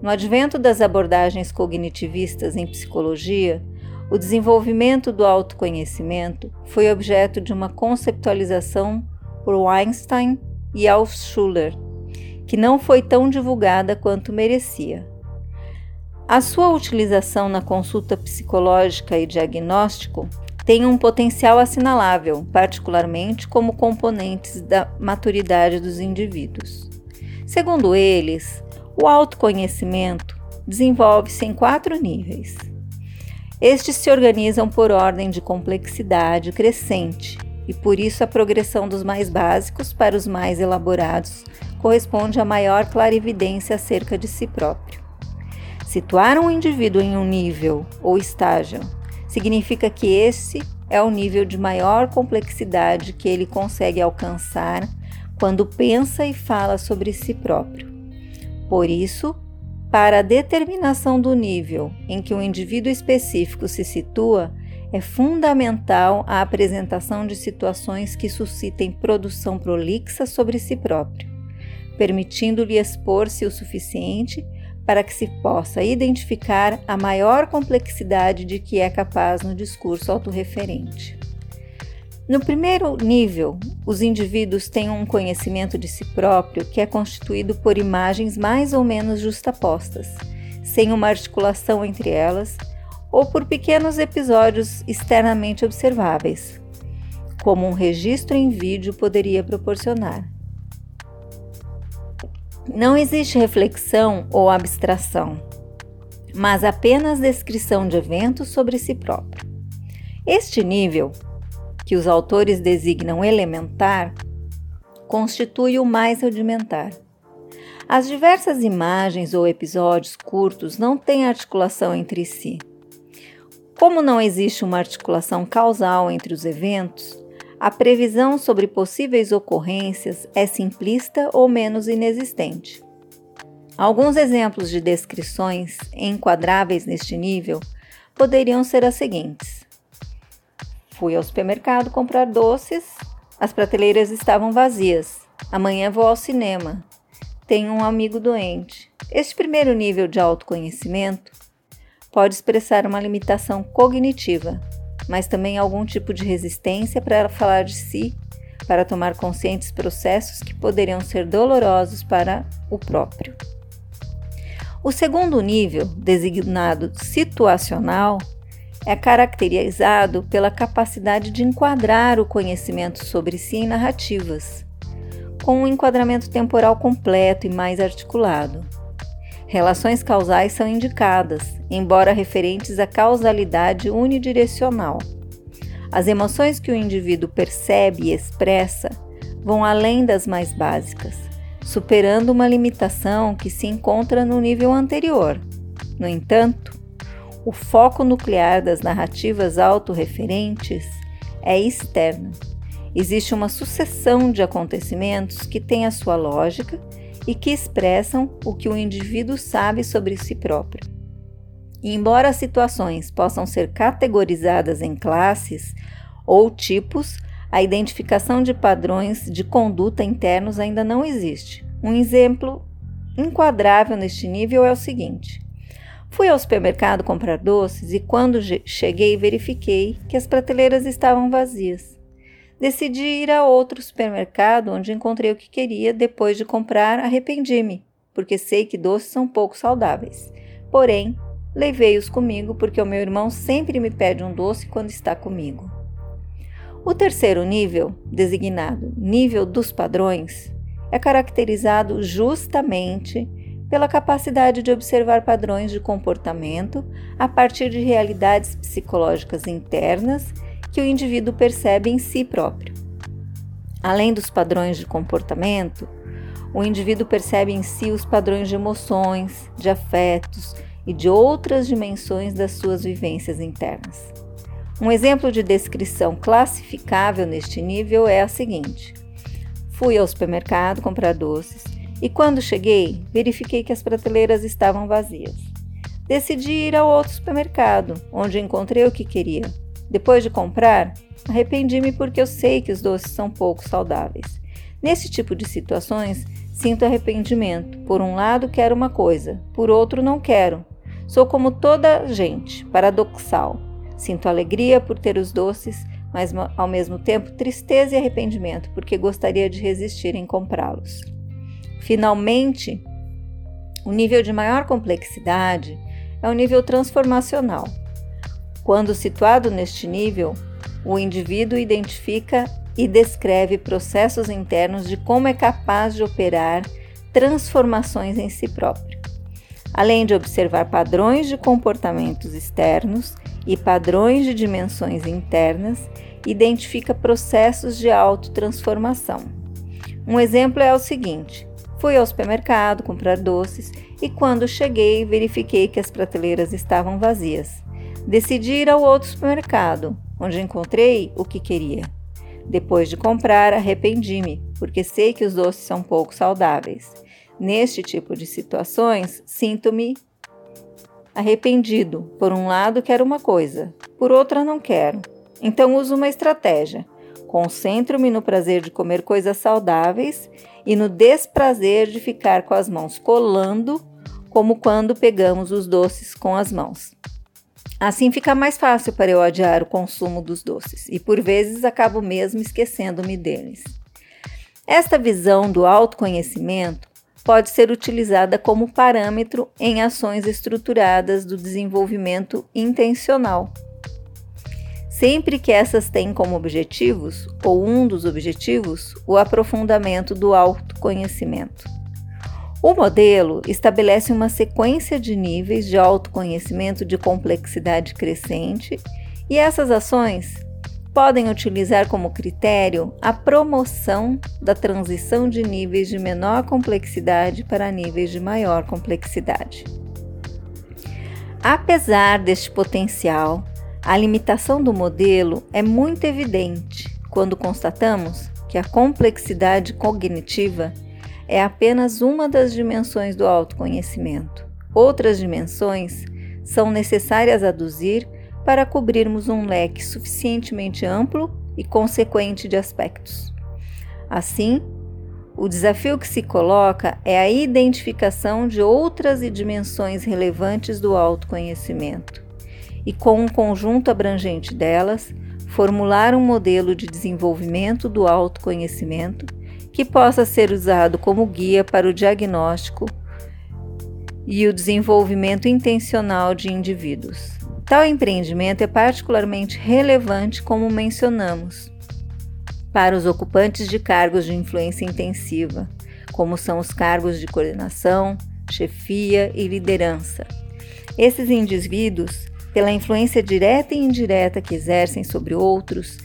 No advento das abordagens cognitivistas em psicologia, o desenvolvimento do autoconhecimento foi objeto de uma conceptualização por Einstein e Altschuler, que não foi tão divulgada quanto merecia. A sua utilização na consulta psicológica e diagnóstico tem um potencial assinalável, particularmente como componentes da maturidade dos indivíduos. Segundo eles, o autoconhecimento desenvolve-se em quatro níveis. Estes se organizam por ordem de complexidade crescente, e por isso a progressão dos mais básicos para os mais elaborados corresponde a maior clarividência acerca de si próprio. Situar um indivíduo em um nível ou estágio significa que esse é o nível de maior complexidade que ele consegue alcançar quando pensa e fala sobre si próprio. Por isso, para a determinação do nível em que o indivíduo específico se situa, é fundamental a apresentação de situações que suscitem produção prolixa sobre si próprio, permitindo-lhe expor-se o suficiente para que se possa identificar a maior complexidade de que é capaz no discurso autorreferente. No primeiro nível, os indivíduos têm um conhecimento de si próprio que é constituído por imagens mais ou menos justapostas, sem uma articulação entre elas, ou por pequenos episódios externamente observáveis, como um registro em vídeo poderia proporcionar. Não existe reflexão ou abstração, mas apenas descrição de eventos sobre si próprio. Este nível que os autores designam elementar, constitui o mais rudimentar. As diversas imagens ou episódios curtos não têm articulação entre si. Como não existe uma articulação causal entre os eventos, a previsão sobre possíveis ocorrências é simplista ou menos inexistente. Alguns exemplos de descrições enquadráveis neste nível poderiam ser as seguintes: Fui ao supermercado comprar doces, as prateleiras estavam vazias. Amanhã vou ao cinema. Tenho um amigo doente. Este primeiro nível de autoconhecimento pode expressar uma limitação cognitiva, mas também algum tipo de resistência para falar de si, para tomar conscientes processos que poderiam ser dolorosos para o próprio. O segundo nível, designado situacional, é caracterizado pela capacidade de enquadrar o conhecimento sobre si em narrativas, com um enquadramento temporal completo e mais articulado. Relações causais são indicadas, embora referentes à causalidade unidirecional. As emoções que o indivíduo percebe e expressa vão além das mais básicas, superando uma limitação que se encontra no nível anterior. No entanto, o foco nuclear das narrativas autorreferentes é externo. Existe uma sucessão de acontecimentos que têm a sua lógica e que expressam o que o indivíduo sabe sobre si próprio. Embora as situações possam ser categorizadas em classes ou tipos, a identificação de padrões de conduta internos ainda não existe. Um exemplo enquadrável neste nível é o seguinte: Fui ao supermercado comprar doces e quando cheguei verifiquei que as prateleiras estavam vazias. Decidi ir a outro supermercado onde encontrei o que queria. Depois de comprar, arrependi-me, porque sei que doces são pouco saudáveis. Porém, levei-os comigo porque o meu irmão sempre me pede um doce quando está comigo. O terceiro nível, designado nível dos padrões, é caracterizado justamente pela capacidade de observar padrões de comportamento a partir de realidades psicológicas internas que o indivíduo percebe em si próprio. Além dos padrões de comportamento, o indivíduo percebe em si os padrões de emoções, de afetos e de outras dimensões das suas vivências internas. Um exemplo de descrição classificável neste nível é a seguinte: Fui ao supermercado comprar doces e quando cheguei, verifiquei que as prateleiras estavam vazias. Decidi ir ao outro supermercado, onde encontrei o que queria. Depois de comprar, arrependi-me porque eu sei que os doces são pouco saudáveis. Nesse tipo de situações, sinto arrependimento. Por um lado, quero uma coisa, por outro, não quero. Sou como toda gente, paradoxal. Sinto alegria por ter os doces, mas ao mesmo tempo tristeza e arrependimento, porque gostaria de resistir em comprá-los. Finalmente, o nível de maior complexidade é o nível transformacional. Quando situado neste nível, o indivíduo identifica e descreve processos internos de como é capaz de operar transformações em si próprio, além de observar padrões de comportamentos externos e padrões de dimensões internas, identifica processos de autotransformação. Um exemplo é o seguinte: fui ao supermercado comprar doces e quando cheguei verifiquei que as prateleiras estavam vazias. Decidi ir ao outro supermercado, onde encontrei o que queria. Depois de comprar, arrependi-me, porque sei que os doces são pouco saudáveis. Neste tipo de situações, sinto-me arrependido. Por um lado, quero uma coisa, por outra, não quero. Então, uso uma estratégia. Concentro-me no prazer de comer coisas saudáveis e no desprazer de ficar com as mãos colando, como quando pegamos os doces com as mãos. Assim fica mais fácil para eu adiar o consumo dos doces e por vezes acabo mesmo esquecendo-me deles. Esta visão do autoconhecimento pode ser utilizada como parâmetro em ações estruturadas do desenvolvimento intencional. Sempre que essas têm como objetivos, ou um dos objetivos, o aprofundamento do autoconhecimento. O modelo estabelece uma sequência de níveis de autoconhecimento de complexidade crescente e essas ações podem utilizar como critério a promoção da transição de níveis de menor complexidade para níveis de maior complexidade. Apesar deste potencial, a limitação do modelo é muito evidente quando constatamos que a complexidade cognitiva é apenas uma das dimensões do autoconhecimento. Outras dimensões são necessárias aduzir para cobrirmos um leque suficientemente amplo e consequente de aspectos. Assim, o desafio que se coloca é a identificação de outras dimensões relevantes do autoconhecimento e, com um conjunto abrangente delas, formular um modelo de desenvolvimento do autoconhecimento que possa ser usado como guia para o diagnóstico e o desenvolvimento intencional de indivíduos. Tal empreendimento é particularmente relevante, como mencionamos, para os ocupantes de cargos de influência intensiva, como são os cargos de coordenação, chefia e liderança. Esses indivíduos, pela influência direta e indireta que exercem sobre outros,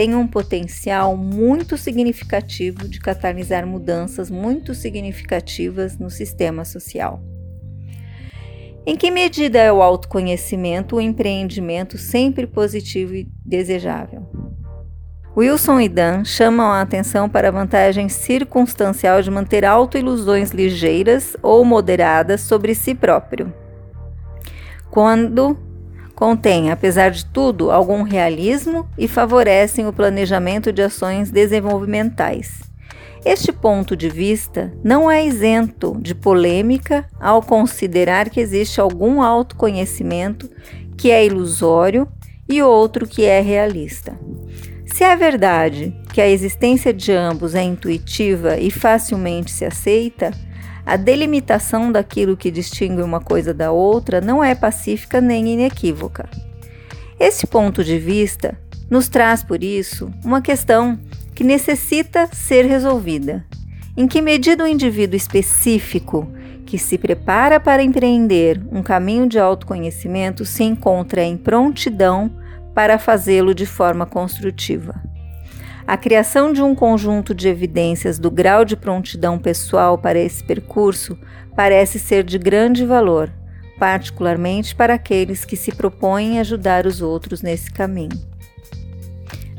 tem um potencial muito significativo de catalisar mudanças muito significativas no sistema social. Em que medida é o autoconhecimento o empreendimento sempre positivo e desejável? Wilson e Dan chamam a atenção para a vantagem circunstancial de manter autoilusões ligeiras ou moderadas sobre si próprio. Quando contém, apesar de tudo, algum realismo e favorecem o planejamento de ações desenvolvimentais. Este ponto de vista não é isento de polêmica ao considerar que existe algum autoconhecimento que é ilusório e outro que é realista. Se é verdade que a existência de ambos é intuitiva e facilmente se aceita, a delimitação daquilo que distingue uma coisa da outra não é pacífica nem inequívoca. Esse ponto de vista nos traz, por isso, uma questão que necessita ser resolvida. Em que medida o indivíduo específico que se prepara para empreender um caminho de autoconhecimento se encontra em prontidão para fazê-lo de forma construtiva? A criação de um conjunto de evidências do grau de prontidão pessoal para esse percurso parece ser de grande valor, particularmente para aqueles que se propõem ajudar os outros nesse caminho.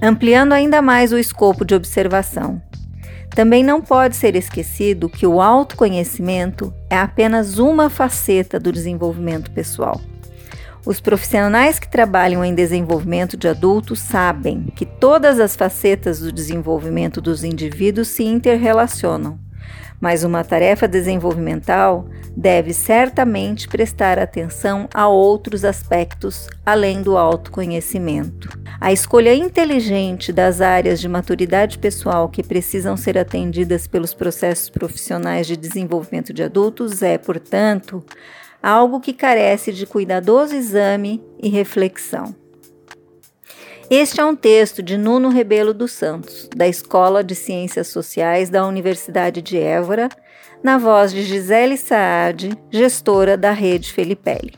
Ampliando ainda mais o escopo de observação, também não pode ser esquecido que o autoconhecimento é apenas uma faceta do desenvolvimento pessoal. Os profissionais que trabalham em desenvolvimento de adultos sabem que todas as facetas do desenvolvimento dos indivíduos se interrelacionam, mas uma tarefa desenvolvimental deve certamente prestar atenção a outros aspectos além do autoconhecimento. A escolha inteligente das áreas de maturidade pessoal que precisam ser atendidas pelos processos profissionais de desenvolvimento de adultos é, portanto, algo que carece de cuidadoso exame e reflexão. Este é um texto de Nuno Rebelo dos Santos, da Escola de Ciências Sociais da Universidade de Évora, na voz de Gisele Saad, gestora da Rede Felipelli.